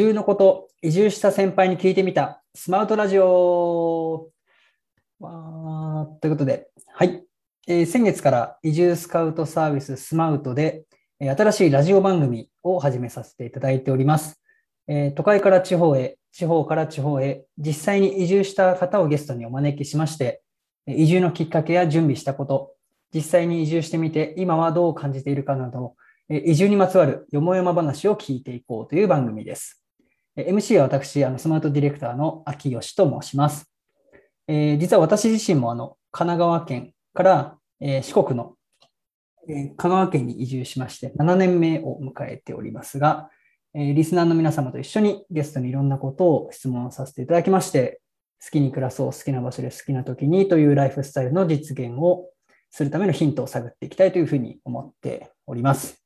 住のこと、移住した先輩に聞いてみた、スマートラジオわということで、はい、えー先月から移住スカウトサービススマウトで、新しいラジオ番組を始めさせていただいております。えー都会から地方へ、地方から地方へ、実際に移住した方をゲストにお招きしまして、移住のきっかけや準備したこと、実際に移住してみて、今はどう感じているかなど、移住にまつわるよもやま話を聞いていこうという番組です。MC は私、あのスマートディレクターの秋吉と申します。えー実は私自身もあの神奈川県から、えー四国の、えー香川県に移住しまして7年目を迎えておりますが、えリスナーの皆様と一緒にゲストにいろんなことを質問させていただきまして、好きに暮らそう、好きな場所で好きな時にというライフスタイルの実現をするためのヒントを探っていきたいというふうに思っております。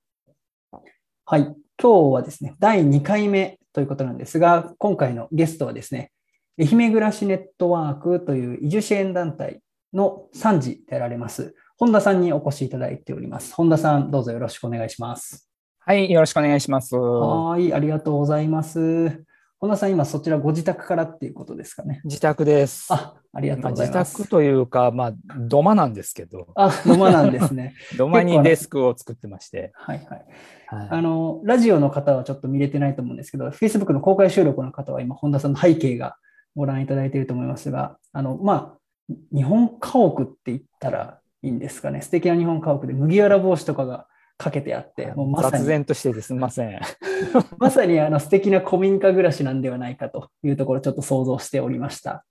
はい。今日はですね、第2回目ということなんですが、今回のゲストはですね、愛媛暮らしネットワークという移住支援団体の参事であられます、本田さんにお越しいただいております。本田さん、どうぞよろしくお願いします。はい、よろしくお願いします。はい、ありがとうございます。本田さん、今そちらご自宅からっていうことですかね。自宅です。あ、ありがとうございます。宅というか、まあ、土間なんですけど、あ、野間なんですね。土間にデスクを作ってまして、はいはい。はいあの、ラジオの方はちょっと見れてないと思うんですけど、Facebook の公開収録の方は今、本田さんの背景がご覧いただいていると思いますが、あの、まあ、日本家屋って言ったらいいんですかね。素敵な日本家屋で麦わら帽子とかがかけてあって、もうまさ雑に、然としてですみません。まさにあの素敵な古民家暮らしなんではないかというところをちょっと想像しておりました。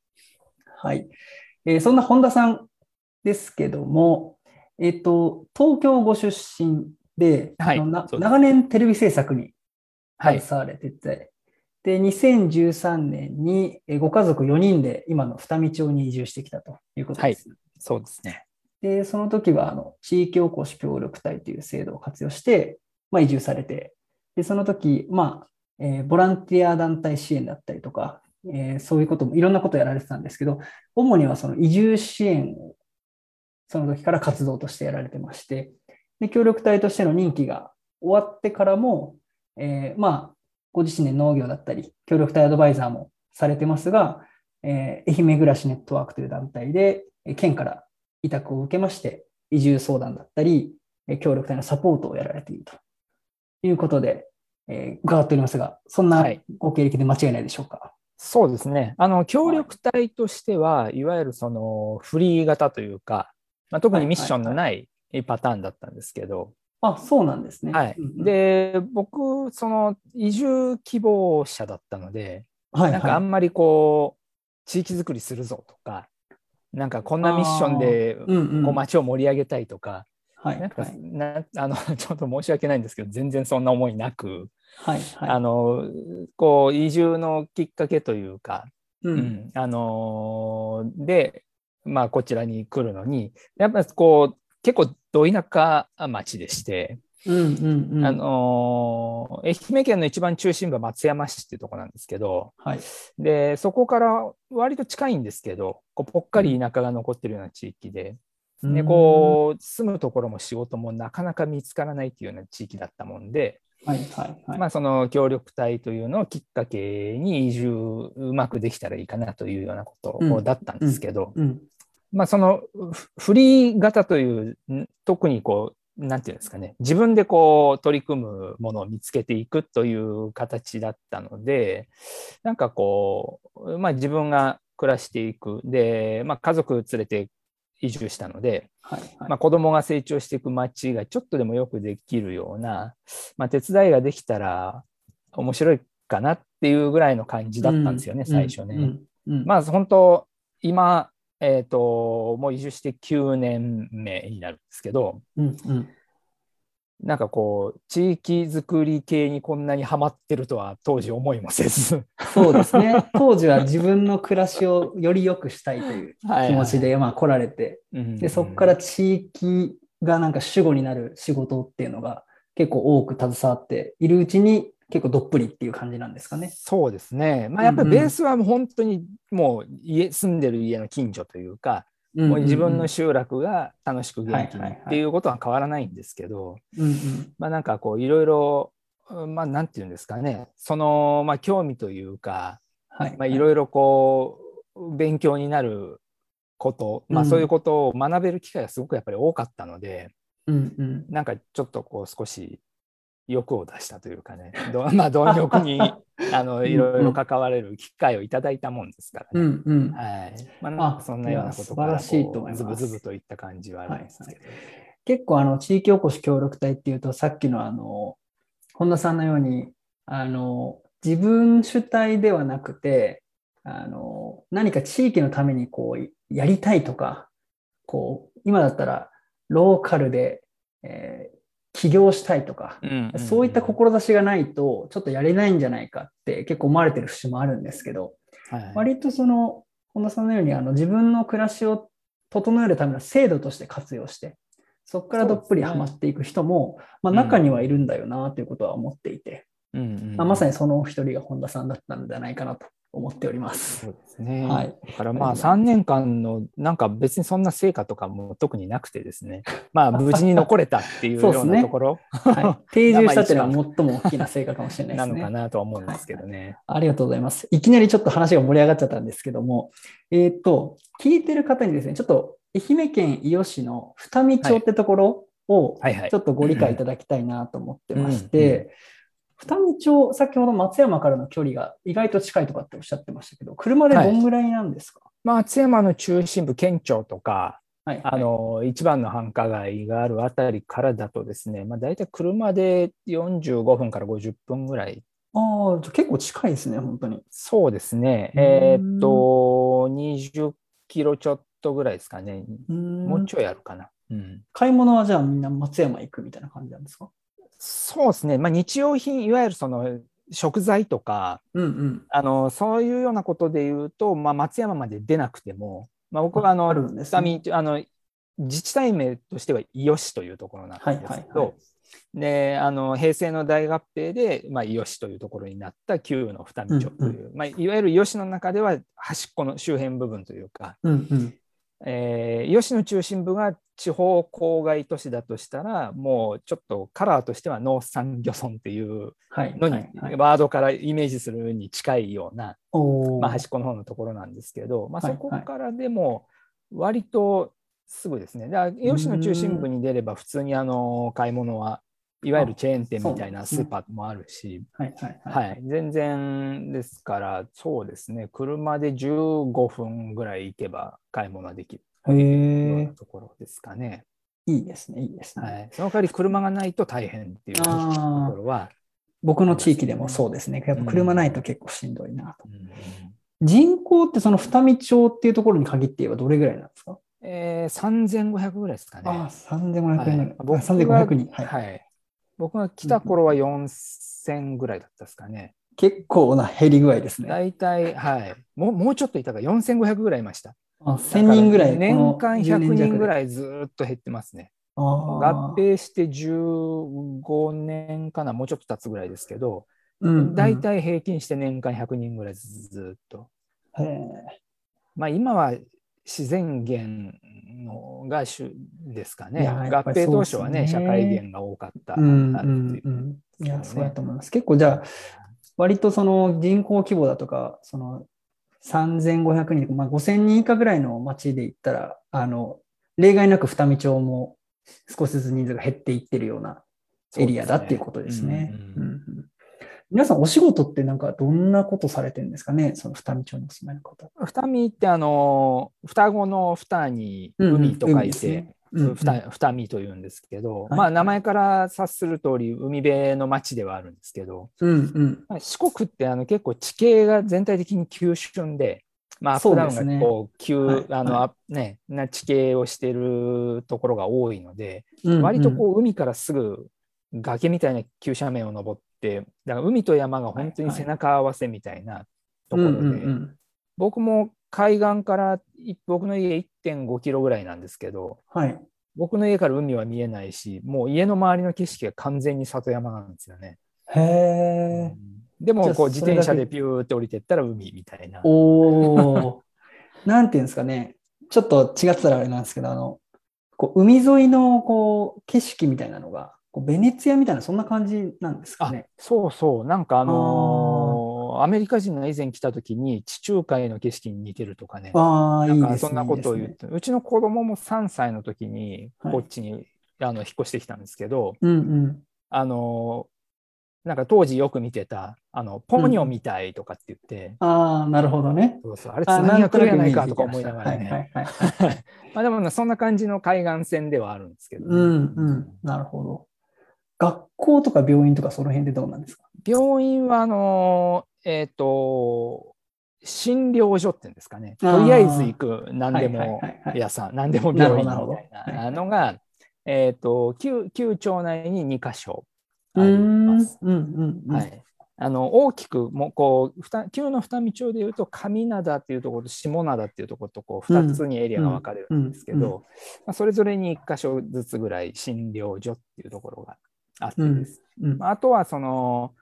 はい。えーそんな本田さんですけども、えっ、と、東京ご出身で、はい長年テレビ制作にはい。携われてて、で、2013年にえーご家族4人で今の二見町に移住してきたということです。そうですね。で、その時はあの地域おこし協力隊という制度を活用して、まあ、移住されて、で、その時、まあ、えーボランティア団体支援だったりとか、えーそういうこともいろんなことをやられてたんですけど、主にはその移住支援をその時から活動としてやられてまして、で、協力隊としての任期が終わってからも、えーまあ、ご自身で農業だったり、協力隊アドバイザーもされてますが、えー愛媛暮らしネットワークという団体で、県から委託を受けまして、移住相談だったり、えー協力隊のサポートをやられているということで、えー伺っておりますが、そんなはい。ご経歴で間違いないでしょうか？そうですね。あの、協力隊としては、いわゆるそのフリー型というか、まあ、特にミッションのないパターンだったんですけど、あ、そうなんですね。はい。で、僕、その移住希望者だったので、はい。なんかあんまりこう、地域づくりするぞとか、なんかこんなミッションでこう街を盛り上げたいとか、はい、なんかはい、な あのちょっと申し訳ないんですけど、全然そんな思いなく、はい、はい。あのこう移住のきっかけというか、う、うんんあので、まあ、こちらに来るのに、やっぱりこう結構ど田舎町でして、うん、うん、うん。あの愛媛県の一番中心部は松山市っていうところなんですけど、はい、でそこから割と近いんですけど、こうぽっかり田舎が残ってるような地域で、でこう住むところも仕事もなかなか見つからないっていうような地域だったもんで、うん、はい、はい、はい。まあ、その協力隊というのをきっかけに移住うまくできたらいいかなというようなことうん。だったんですけど、うん、まあ、そのフフリー型というん特にこうなんていうんですかね自分でこう取り組むものを見つけていくという形だったのでなんかこう、まあ、自分が暮らしていくで、まあ、家族連れて移住したので、はい、はい。まあ、子供が成長していく街がちょっとでもよくできるような、まあ、手伝いができたら面白いかなっていうぐらいの感じだったんですよね、最初ね。うん、うん。まあ本当今、えー、ともう移住して9年目になるんですけどうん、うん。なんかこう地域づくり系にこんなにはまってるとは当時思いもせずそうですね。当時は自分の暮らしをより良くしたいという 気持ちで、まあ来られて、うんで、そこから地域がなんか主語になる仕事っていうのが結構多く携わっているうちに結構どっぷりっていう感じなんですかね。そうですねまあやっぱりベースはもう本当にもう家住んでる家の近所というか、もう自分の集落が楽しく元気にっていうことは変わらないんですけど、うんうんまあなんかこういろいろまあ、なんていうんですかね、その、まあ、興味というか、はい。まあ、いろいろこう、勉強になること、まあ、うんそういうことを学べる機会がすごくやっぱり多かったので、うんうん。なんかちょっとこう、少し欲を出したというかね、ど まあ、貪欲に あのいろいろ関われる機会をいただいたもんですからね。うんうん。はい。まあ、そんなようなことからいや素晴らしいと思いますズブズブといった感じはあるんですけど。結構あの地域おこし協力隊っていうとさっきのあの本田さんのようにあの自分主体ではなくてあの何か地域のためにこうやりたいとかこう今だったらローカルで、えー起業したいとか、そういった志がないとちょっとやれないんじゃないかって結構思われてる節もあるんですけど、はい割とその本田さんのようにあの自分の暮らしを整えるための制度として活用してそこからどっぷりハマっていく人も、まあ、中にはいるんだよなということは思っていて、うんうんまあ、まさにそのお一人が本田さんだったんじゃないかなと思っております。そうですね。はいだからまあありがとうござい3年間のなんか別にそんな成果とかも特になくてですね、まあ無事に残れたっていうようなところはい、定住したっていうのは最も大きな成果かもしれないですね。なのかなとは思うんですけどね。ありがとうございます。いきなりちょっと話が盛り上がっちゃったんですけども、えっ、と、聞いてる方にですね、ちょっと愛媛県伊予市の二見町ってところを、はいはいちょ。っとご理解いただきたいなと思ってまして、二見町、先ほど松山からの距離が意外と近いとかっておっしゃってましたけど、車でどんぐらいなんですか、まあ松山の中心部、県庁とか、はい、あの、一番の繁華街があるあたりからだとですね、まあ大体車で45分から50分ぐらい。ああ、結構近いですね、本当に。そうですね。うんえーっと、20キロちょっとぐらいですかね。もうちょいあるかな。うん。買い物はじゃあみんな松山行くみたいな感じなんですか？そうですね。まあ日用品、いわゆるその食材とか、うんうん。あの、そういうようなことで言うと、まあ松山まで出なくても、まあ僕はあの、あるんですね二見あの、自治体名としては伊予市というところなんですけど、はいはいはいであの平成の大合併で、まあ、伊予市というところになった旧の二見町という、まあ、いわゆる伊予市の中では端っこの周辺部分というか、うんうん。えー、伊予市の中心部が地方郊外都市だとしたらもうちょっとカラーとしては農産漁村っていうはい。のに、はいはいワードからイメージするに近いような、まあ、端っこの方のところなんですけど、まあ、はいそこからでも割とすぐですね。だから伊予市の中心部に出れば普通にあの買い物はいわゆるチェーン店みたいなスーパーもあるし、はいはいはい。はい、全然ですから、そうですね、車で15分ぐらい行けば買い物はできるへようところですかね。いいですね、いいですね。はい、その代わり車がないと大変っていうところは、僕の地域でもそうですね。やっぱ車ないと結構しんどいなと。うんうん人口ってその二見町っていうところに限って言えばどれぐらいなんですか？えー、3500ぐらいですかね。ああ、3500円ぐらい。はい僕が3500人。はい。はい。僕が来た頃は4000ぐらいだったですかね。結構な減り具合ですね。大体、はい。もうもうちょっといたから4500ぐらいいました。あ1000人ぐらい。年間100人ぐい。らいずーっと減ってますね。あ合併して15年かな、もうちょっと経つぐらいですけど、うん大体平均して年間100人ぐらいずっと。まあ今は自然源のが主ですかいね。合併当初はね、社会源が多かった。うんいうんうん。いや、ねそうだと思います。結構じゃあ、割とその人口規模だとか、その3500人、まあ、5000人以下ぐらいの町で言ったら、あの、例外なく二見町も少しずつ人数が減っていってるようなエリアだっていうことですね。すねうんうん皆さんお仕事ってなんかどんなことされてるんですかね？その二見町にお住まいの方。二見ってあの双子の双に海と書いて、二二見というんですけど、はい。まあ名前から察する通り海辺の町ではあるんですけど、うんうん。まあ四国ってあの結構地形が全体的に急峻で、まあ、アップダウンがこう急、はいあの、はあね、な地形をしているところが多いので、うんうん。割とこう海からすぐ崖みたいな急斜面を登って、だから海と山が本当に背中合わせみたいなところで、うんうんうん僕も海岸からい僕の家1.5キロぐらいなんですけど、はい。僕の家から海は見えないし、もう家の周りの景色が完全に里山なんですよね。へえ。でもこう自転車でピューって降りてったら海みたいな。おお。なんていうんですかね。ちょっと違ってたらあれなんですけど、あの、こう海沿いのこう景色みたいなのがベネツィアみたいな、そんな感じなんですかあね。そうそう、なんかあのーアメリカ人が以前来た時に地中海の景色に似てるとかね、ああ、ないん。かそんなことを言っいいですねて、うちの子供も3歳の時にはいこっちに、あの引っ越してきたんですけど、うんうん。あのーなんか当時よく見てた、あのポニョみたいとかって言って、ああ、なるほどね。そうそうあれ、あつなぎが来るやないかとか思いながらね。はいはいはいはい。まあでもね、そんな感じの海岸線ではあるんですけどね、うんうん。なるほど。学校とか病院とかその辺でどうなんですか？病院は、あのーえっ、と、診療所っていうんですかね、とりあえず行く。何でもはいはいはいはい。屋さん、何でも病院みたいなのが、えっ、と旧、旧町内に2箇所あります。うん。うんうん。はい。あの大きくもうこうふた旧の二見町でいうと上灘っていうところと下灘っていうところとこう2つにエリアが分かれるんですけど、うんうんまあ、それぞれに1箇所ずつぐらい診療所っていうところがあってですうんまああとはその、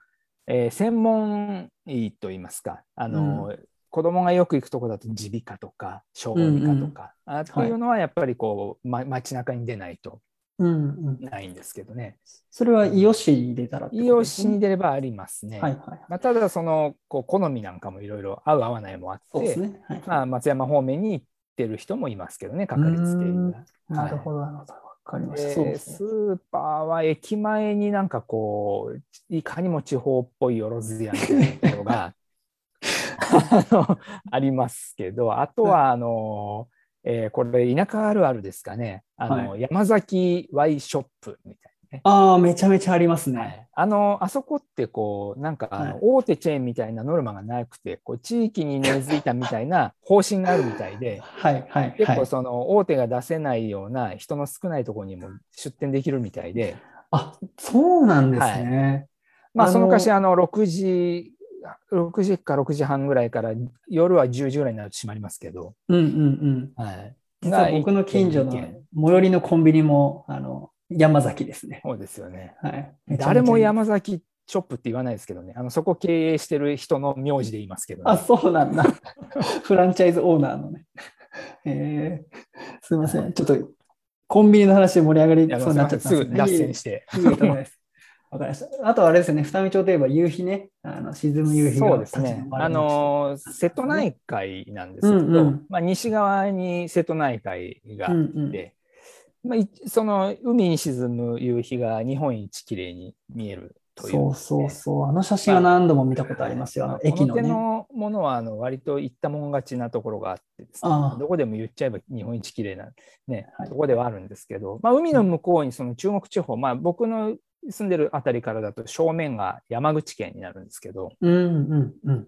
えー専門医といいますかあの、子供がよく行くところだと耳鼻科とか小児科とか、あっていうのはやっぱりこう、ま、街中に出ないとうんうん。ないんですけどねそれはイオシに出たらってこと医療ですね士に出ればありますね。はいはいはい。まあ、ただそのこう好みなんかもいろいろ合う合わないもあって、ですね。はいまあ、松山方面に行ってる人もいますけどねかかりつけ医うが。なるほど、なるほど。わかりました。そうでですスね。ーパーは駅前になんかこういかにも地方っぽいよろずやみたいなところが あのありますけどあとはあの、えーこれ田舎あるあるですかねあの、山崎ワイショップみたいなね。ああ、めちゃめちゃありますはね。い、あのあそこってこうなんかあのはい大手チェーンみたいなノルマがなくてこう地域に根付いたみたいな 方針があるみたいではいはいはい。結構その大手が出せないような人の少ないところにも出店できるみたいで、あ、そうなんですね。まあ、その昔あの6時6時か6時半ぐらいから夜は10時ぐらいになると閉まりますけど、うんうんうん。はい、実は僕の近所の最寄りのコンビニも、あの、山崎ですね。そうですよねはい。誰も山崎ショップって言わないですけどねあのそこ経営してる人の名字で言いますけど、ね、あ、そうなんだ。フランチャイズオーナーのね。えー、すいません。ちょっと、コンビニの話で盛り上がりそうになっちゃったんすぐ脱線しして。わかりました。あとはあれですよね、二見町といえば夕日ね。あの沈む夕日がそうですね立ち。上があの瀬戸内海なんですけど、うんうんまあ、西側に瀬戸内海があうんって、うんまあ、いその海に沈む夕日が日本一綺麗に見えるという。そうそうそう。あの写真は何度も見たことありますよ。あのまあこの手駅のね。のものはあの割と言ったもん勝ちなところがあってですねああどこでも言っちゃえば日本一綺麗な、ねはいところではあるんですけど、まあ、海の向こうにその中国地方、まあ、僕の住んでるあたりからだと正面が山口県になるんですけど、うんうんうん。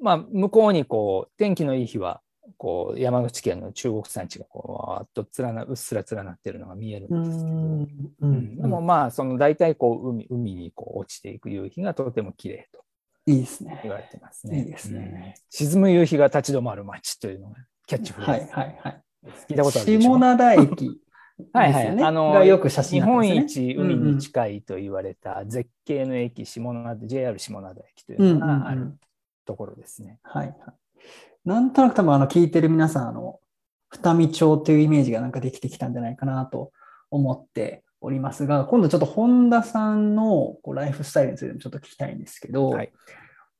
まあ、向こうにこう天気のいい日はこう山口県の中国山地がこうわーっと連なうっすら連なってるのが見えるうんですけど、んううんんでもまあその大体こう海海にこう落ちていく夕日がとても綺麗といいですね。言われてますね。いいですねうん沈む夕日が立ち止まる街というのがキャッチフレはいーズ。はいはい。聞いたことある下灘駅はいはい。ねあのがよく写真日本一海に近いと言われた絶景の駅、下灘 JR 下灘駅というのがあるところですね。はいはい。なんとなく多分あの聞いてる皆さん、あの、二見町というイメージがなんかできてきたんじゃないかなと思っておりますが、今度ちょっと本田さんのこうライフスタイルについてもちょっと聞きたいんですけど、はい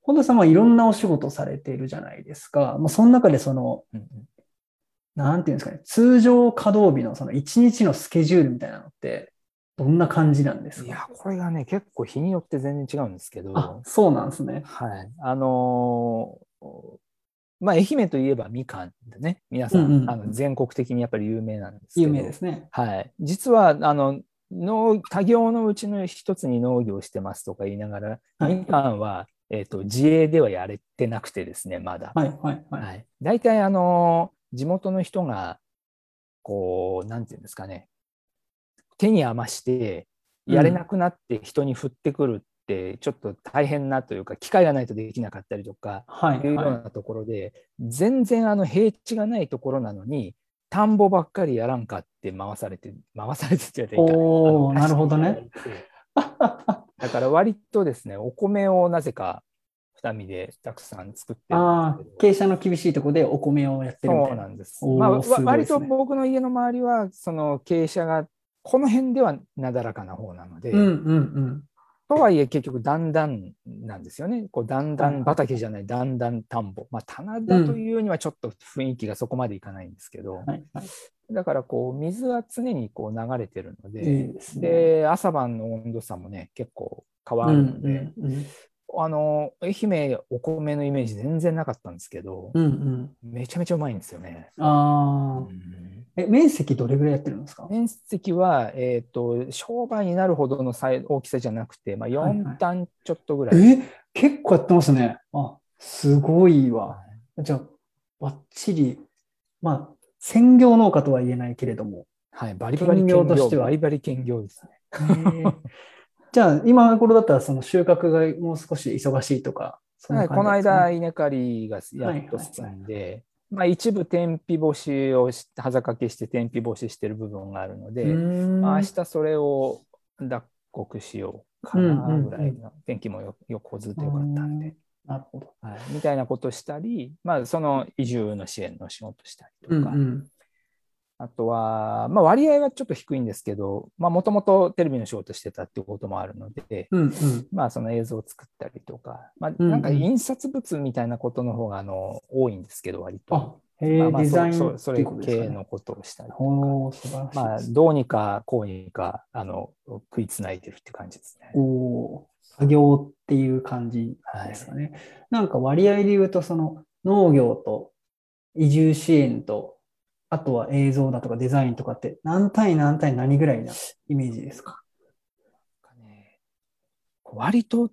本田さんはいろんなお仕事をされているじゃないですか。まあ、その中でその、うんうんなんていうんですかね、通常稼働日のその一日のスケジュールみたいなのって、どんな感じなんですか？いや、これがね、結構日によって全然違うんですけど、あ、そうなんですね。はい。あのーまあ、愛媛といえばみかんでね、皆さん、うんうんあの全国的にやっぱり有名なんですけど、有名ですね。はい。実は、あの、農多業のうちの一つに農業をしてますとか言いながら、はいみかんは、えっと自営ではやれてなくてですね、まだ。はいはいはい。はい、大体あの地元の人がこうなんていうんですかね手に余してやれなくなって人に振ってくるってちょっと大変なというか機会がないとできなかったりとかはいいうようはなところで、全然あの平地がないところなのに田んぼばっかりやらんかって回されて回されてって言われたらいいかおなるほどね。だから割とですねお米をなぜか二見でたくさん作ってああ傾斜の厳しいところでお米をやってるみたそ。うなんです。まあ、すね割と僕の家の周りは、その傾斜がこの辺ではなだらかな方なので、うんうんうん。とはいえ結局段々なんですよね。こう段々畑じゃない段々田んぼ。まあ棚田というにはちょっと雰囲気がそこまでいかないんですけど、はいはい。だからこう水は常にこう流れてるので、ですね。で朝晩の温度差もね結構変わうんるので、うんうん。あの愛媛お米のイメージ全然なかったんですけど、うんうん。めちゃめちゃうまいんですよね。ああ。え、面積どれぐらいやってるんですか？面積は、えー、と商売になるほどの大きさじゃなくて、まあ、はいはい4単ちょっとぐらい。え、結構やってますね。あ、すごいわ。じゃあ、ばっちり、まあ、専業農家とは言えないけれども。はい、バリバリ兼業としてはバリバリ兼業ですね。じゃあ、今頃だったらその収穫がもう少し忙しいとか、そんは、ないこの間、稲刈りがやっと進んで、まあ、一部天日干しをし、はざかけして天日干ししてる部分があるので、まあ、明日それを脱穀しようかなぐらいの、天気もよ横ずっとよかったんで、なるほど。はい、みたいなことしたり、まあ、その移住の支援の仕事したりとか、うんうん。あとは、まあ、割合はちょっと低いんですけど、もともとテレビの仕事してたっていうこともあるので、うんうん。まあ、その映像を作ったりとか、まあ、なんか印刷物みたいなことの方があの多いんですけど、割と。まあまあデザインそそそれ。系のことをしたりとか。まあ、どうにかこうにかあの食いつないでるって感じですね。おー作業っていう感じですかね。なんか割合で言うと、その農業と移住支援と、あとは映像だとかデザインとかって何対何対何ぐらいなイメージですか？割と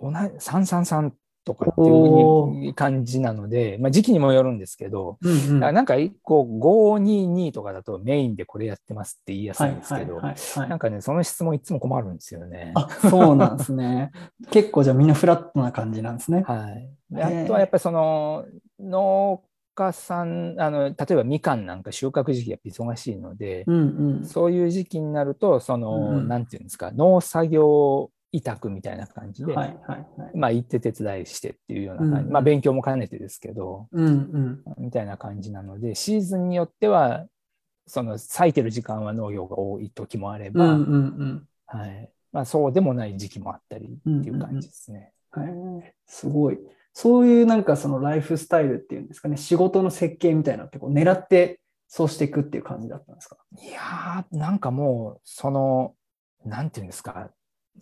同じ333とかっていう感じなので、まあ、時期にもよるんですけど、うんうん。なんか一個522とかだとメインでこれやってますって言いやすいんですけど、なんかね、その質問いつも困るんですよね。あ、そうなんですね。結構じゃあみんなフラットな感じなんですね。はい。あとはやっぱりその農家さん、あの、例えばみかんなんか収穫時期やっぱ忙しいので、うんうん。そういう時期になると、その、うんうんなんていうんですか、農作業委託みたいな感じで、はいはいはい。まあ行って手伝いしてっていうような感じ、うんうんまあ勉強も兼ねてですけど、うんうん。みたいな感じなので、シーズンによっては、その咲いてる時間は農業が多い時もあれば、うんうんうん。はい。まあそうでもない時期もあったりっていう感じですね。へえすごい。そういうなんかそのライフスタイルっていうんですかね、仕事の設計みたいなのってこう狙ってそうしていくっていう感じだったんですか？いやー、なんかもう、その、なんていうんですか、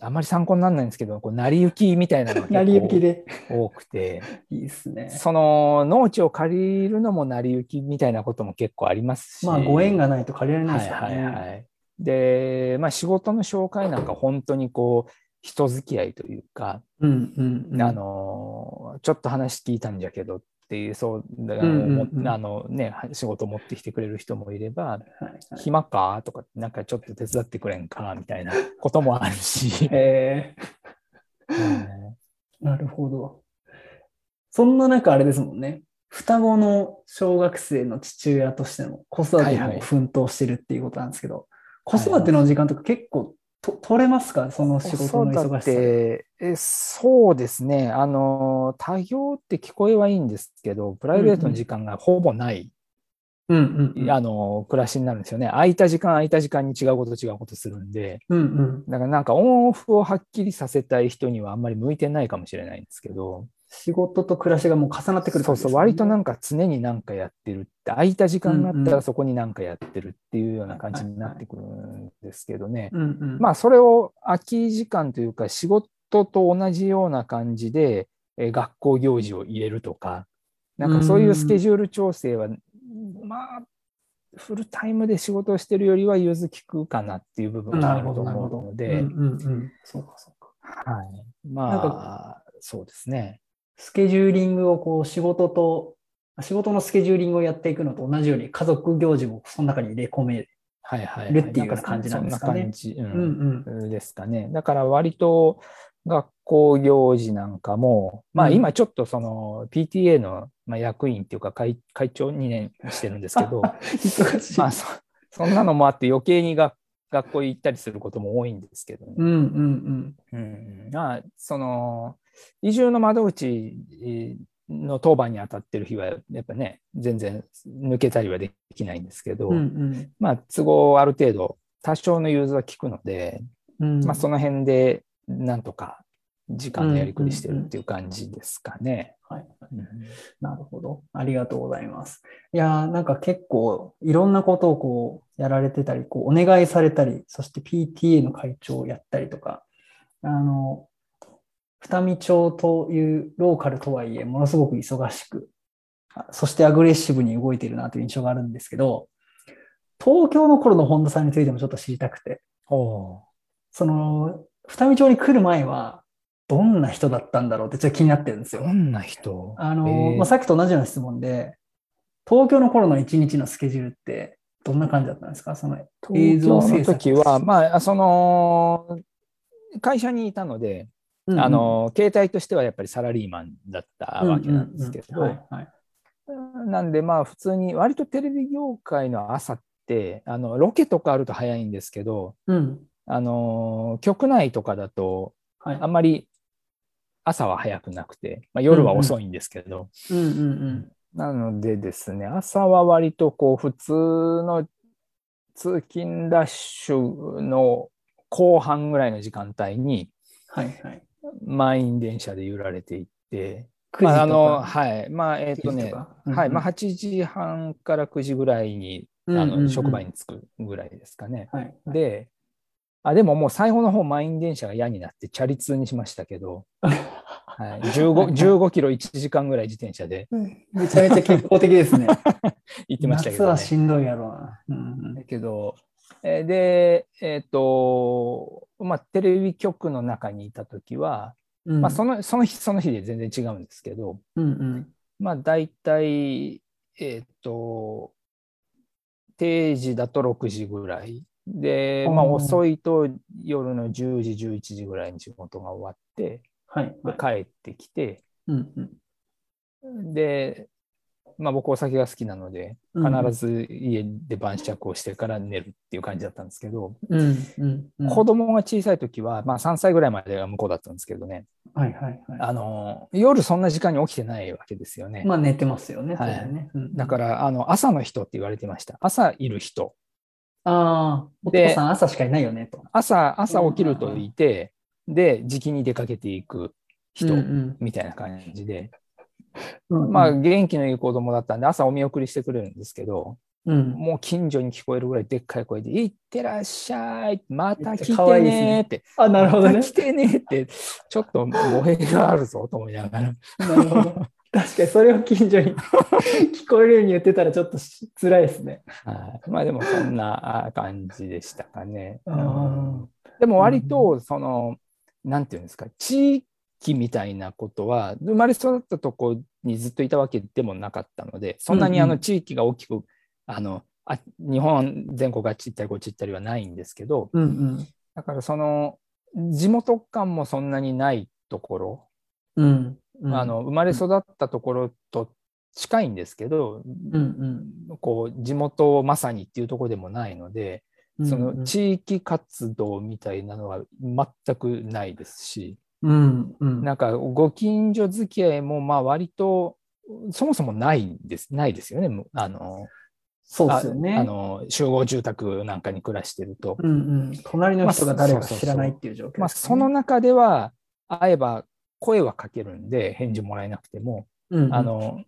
あんまり参考にならないんですけど、こう成り行きみたいなのが 成り行き結で。構多くて、いいですね。その農地を借りるのも成り行きみたいなことも結構ありますし、まあご縁がないと借りられないはいはいですからね。はい。で、まあ仕事の紹介なんか本当にこう、人付き合いというか、うんうんうん。あの、ちょっと話聞いたんじゃけどっていう、そう、だうんうんうんあのね、仕事持ってきてくれる人もいれば、はいはい、暇かとか、なんかちょっと手伝ってくれんかみたいなこともあるし。へえなるほど。そんな中あれですもんね。双子の小学生の父親としての子育てはいはいも奮闘してるっていうことなんですけど、子育ての時間とか結構と取れますか？その仕事の忙しさえそうですね。あの、多業って聞こえはいいんですけど、プライベートの時間がほぼない、うんうんうん。あの、暮らしになるんですよね。空いた時間、空いた時間に違うこと違うことするんで、うんうん。だからなんかオンオフをはっきりさせたい人にはあんまり向いてないかもしれないんですけど、仕事と暮らしがもう重なってくるそうそう、割となんか。か常になんかやってるって、空いた時間があったらそこになんかやってるっていうような感じになってくるんですけどね。まあ、それを空き時間というか、仕事と同じような感じで、えー学校行事を入れるとか、なんかそういうスケジュール調整は、まあ、フルタイムで仕事をしてるよりは融通きくかなっていう部分があると思うので。そうかそうか。はい。まあ、そうですね。スケジューリングをこう仕事と、仕事のスケジューリングをやっていくのと同じように家族行事もその中に入れ込める。はいはい、はい。るっていう感じなんですかねそんな感じ、ううんうん。んですかね。だから割と学校行事なんかも、まあうん今ちょっとその PTA のまあ役員っていうか会会長2年してるんですけど。まあそ そんなのもあって余計にが学校行ったりすることも多いんですけどね。うんうんうん、まあその移住の窓口えーの当番に当たってる日はやっぱね全然抜けたりはできないんですけど、うん。うんうん。まあ都合ある程度多少の融通は効くので、うんまあ、その辺でなんとか時間のやりくりしてるっていう感じですかね。はい。うんなるほど。ありがとうございます。いやー、なんか結構いろんなことをこうやられてたり、こうお願いされたり、そして PTA の会長をやったりとか、あの、二見町というローカルとはいえ、ものすごく忙しく、あそしてアグレッシブに動いているなという印象があるんですけど、東京の頃の本田さんについてもちょっと知りたくて、その、二見町に来る前は、どんな人だったんだろうってちょっと気になってるんですよ。ど。んな人？あの、えー。まあ、さっきと同じような質問で、東京の頃の一日のスケジュールってどんな感じだったんですか？その映東像制作京の時は、まあ、その、会社にいたので、うんうん。あの、携帯としてはやっぱりサラリーマンだったわけなんですけど、なんでまあ普通に割とテレビ業界の朝ってあのロケとかあると早いんですけどうん。あの局内とかだとはい。あんまり朝は早くなくて、まあ、夜は遅いんですけど、うんうんうん。なのでですね朝は割とこう普通の通勤ラッシュの後半ぐらいの時間帯にはいはい。満員電車で揺られていって、9時とか。まあ、あのはい。まあえっ、と9時ねとか。はい、まあ、うん8時半から9時ぐらいに、うんうんうん。あの職場に着くぐらいですかね。はい。で、あでももう最後の方、満員電車が嫌になって、チャリ通にしましたけど、はい、15, 15キロ1時間ぐらい自転車でめちゃめちゃ健康的ですね。行ってましたけど、ね。夏はしんどいやろうな。うんだけど、えーで、えっ、と、まあ、テレビ局の中にいたときは、うんまあ、そのその日その日で全然違うんですけど、うんうんまあ、大体、えっ、と、定時だと6時ぐらい。で、まあ、遅いと夜の10時、11時ぐらいに仕事が終わって、はいはい。で帰ってきて、うんうんで、まあ、僕お酒が好きなので、うん必ず家で晩酌をしてから寝るっていう感じだったんですけど、うんうんうん子供が小さい時は、まあ、3歳ぐらいまでは向こうだったんですけどね、はいはいはい。あの夜そんな時間に起きてないわけですよね。まあ寝てますよね。はい当然ねうんだからあの朝の人って言われてました。朝いる人。ああ、おで父さん朝しかいないよねと。朝、朝起きるといて、で、時期に出かけていく人うんみたいな感じで、うんまあ、元気のいい子供だったんで、朝お見送りしてくれるんですけど、うんもう近所に聞こえるぐらいでっかい声で、いってらっしゃい、また来てねねって、あ、なるほどね。来てねって、ちょっと語弊があるぞと思いながら。なるほど。確かにそれを近所に 聞こえるように言ってたらちょっとし辛いですね。はいまあでもそんなあ感じでしたかね。あーでも割とその、なんていうんですか地域みたいなことは生まれ育ったとこにずっといたわけでもなかったのでそんなにあうんうんの地域が大きく、あのあ日本全国あっち行ったりこっち行ったりはないんですけどうんうん。だからその地元感もそんなにないところ、うん。うんあの生まれ育ったところと近いんですけど、うんこう地元まさにっていうところでもないので、うん。その地域活動みたいなのは全くないですし、うんうん。なんかご近所付き合いもまあ割とそもそもないんですないですよね。むあのそうですよね。ああの集合住宅なんかに暮らしてると。うんうん。隣の人が誰か知らないっていう状況ね、まあ、その中では会えば声はかけるんで返事もらえなくても、うんうん、あの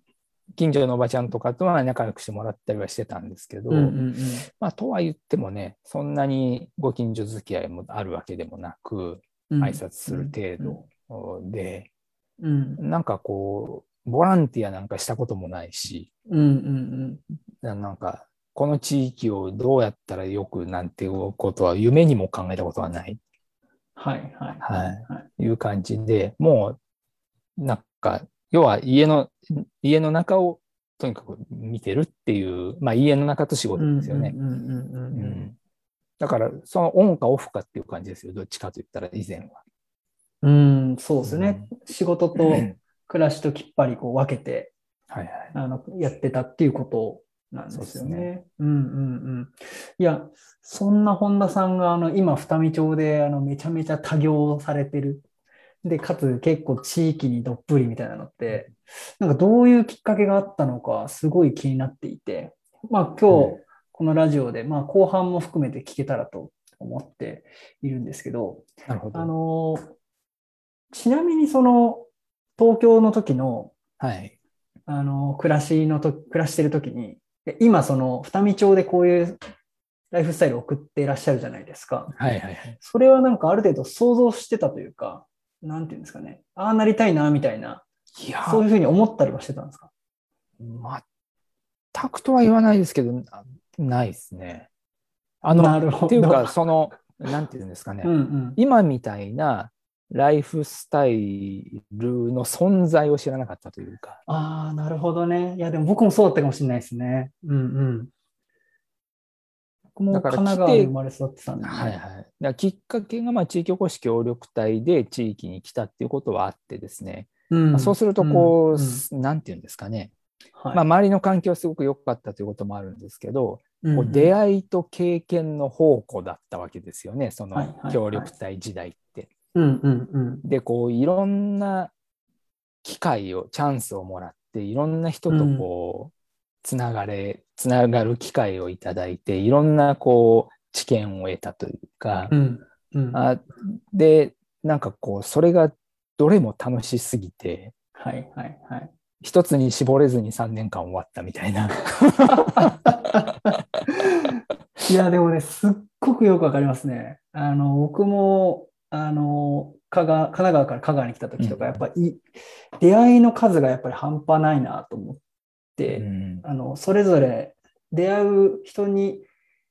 近所のおばちゃんとかとは仲良くしてもらったりはしてたんですけど、うんうんうん、まあ、とは言ってもねそんなにご近所付き合いもあるわけでもなくうん。挨拶する程度で、うん。なんかこうボランティアなんかしたこともないしうんうんななんかこの地域をどうやったらよくなんていうことは夢にも考えたことはないはいはいはいはい。いう感じでもうなんか要は家の家の中をとにかく見てるっていう、まあ、家の中と仕事ですよね。うんうんうんうんううんんだからそのオンかオフかっていう感じですよどっちかと言ったら以前は。うん、そうですね。仕事とはい暮らしときっぱりこう分けてはいあのやってたっていうことなんですよそうね。うんうんうん。いや、そんな本田さんがあの今、二見町であのめちゃめちゃ多業されてる。で、かつ結構地域にどっぷりみたいなのって、なんかどういうきっかけがあったのか、すごい気になっていて、まあ今日、うんこのラジオで、まあ、後半も含めて聞けたらと思っているんですけど、なるほど。あの、ちなみにその、東京の時の、はい。あの、暮らしのと、暮らしてる時に、で今その、二見町でこういうライフスタイルを送っていらっしゃるじゃないですか。はいはいはい。それはなんかある程度想像してたというか、なんていうんですかね。ああなりたいな、みたいな、いやそういうふうに思ったりはしてたんですか？全くとは言わないですけど、なないですね。あの。っていうか、その、なんていうんですかね。うんうん。今みたいなライフスタイルの存在を知らなかったというか。ああ、なるほどね。いや、でも僕もそうだったかもしれないですね。うんうん。僕もだから神奈川で生まれ育ってたんで、ね。はいはい。だきっかけが、まあ、地域おこし協力隊で地域に来たっていうことはあってですね。うんまあそうすると、こう、んんなんていうんですかね。はいまあ、周りの環境はすごく良かったということもあるんですけど、うんこう出会いと経験の宝庫だったわけですよね、その協力隊時代って。うんうんうん。で、こう、いろんな機会を、チャンスをもらって、いろんな人とこう、つながれ、つながる機会をいただいて、いろんなこう、知見を得たというか、うんうん。あで、なんかこう、それがどれも楽しすぎて、はいはいはい。一つに絞れずに3年間終わったみたいな。いや、でもね、すっごくよくわかりますね。あの、僕も、あの、香川、神奈川から香川に来た時とか、うん。やっぱり、出会いの数がやっぱり半端ないなと思って、うん。あの、それぞれ出会う人に、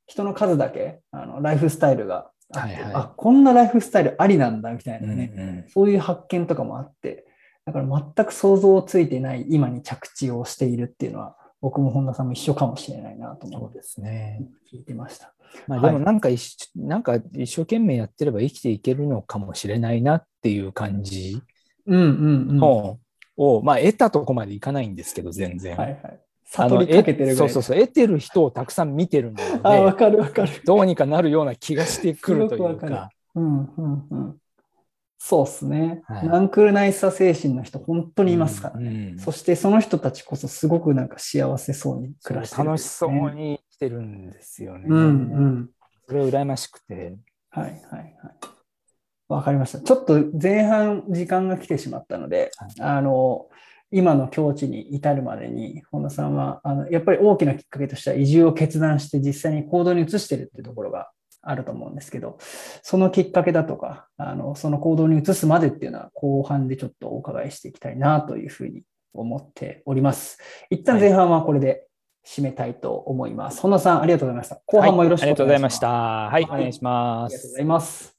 人の数だけ、あの、ライフスタイルがあって、はいはい。あ、こんなライフスタイルありなんだ、みたいなうんね、うん。そういう発見とかもあって、だから全く想像ついていない今に着地をしているっていうのは、僕も本田さんも一緒かもしれないなと思ってそうですね。聞いてました。まあ、はいでもなんか一緒、なんか一生懸命やってれば生きていけるのかもしれないなっていう感じうんうんうん。のを、まあ得たとこまでいかないんですけど、全然。はいはい。悟りかけてるそうそうそう、得てる人をたくさん見てるのあ、わで、かるわかる。どうにかなるような気がしてくるというか。うんうんうん。そうっすね。はいナンクルナイスさ精神の人、本当にいますからね。うんそしてその人たちこそすごくなんか幸せそうに暮らしてる、楽しそう。に生きてるんですよね。うんうん。それ羨ましくて。はいはいはい。わかりました。ちょっと前半時間が来てしまったので、はいあの、今の境地に至るまでに、本田さんは、あの、やっぱり大きなきっかけとしては移住を決断して実際に行動に移してるっていうところがあると思うんですけど、そのきっかけだとか、あの、その行動に移すまでっていうのは後半でちょっとお伺いしていきたいなというふうに思っております。一旦前半はこれで締めたいと思います。本田さん、ありがとうございました。後半もよろしくお願いします。はいありがとうございました。はい、お願いしますありがとうござ。います。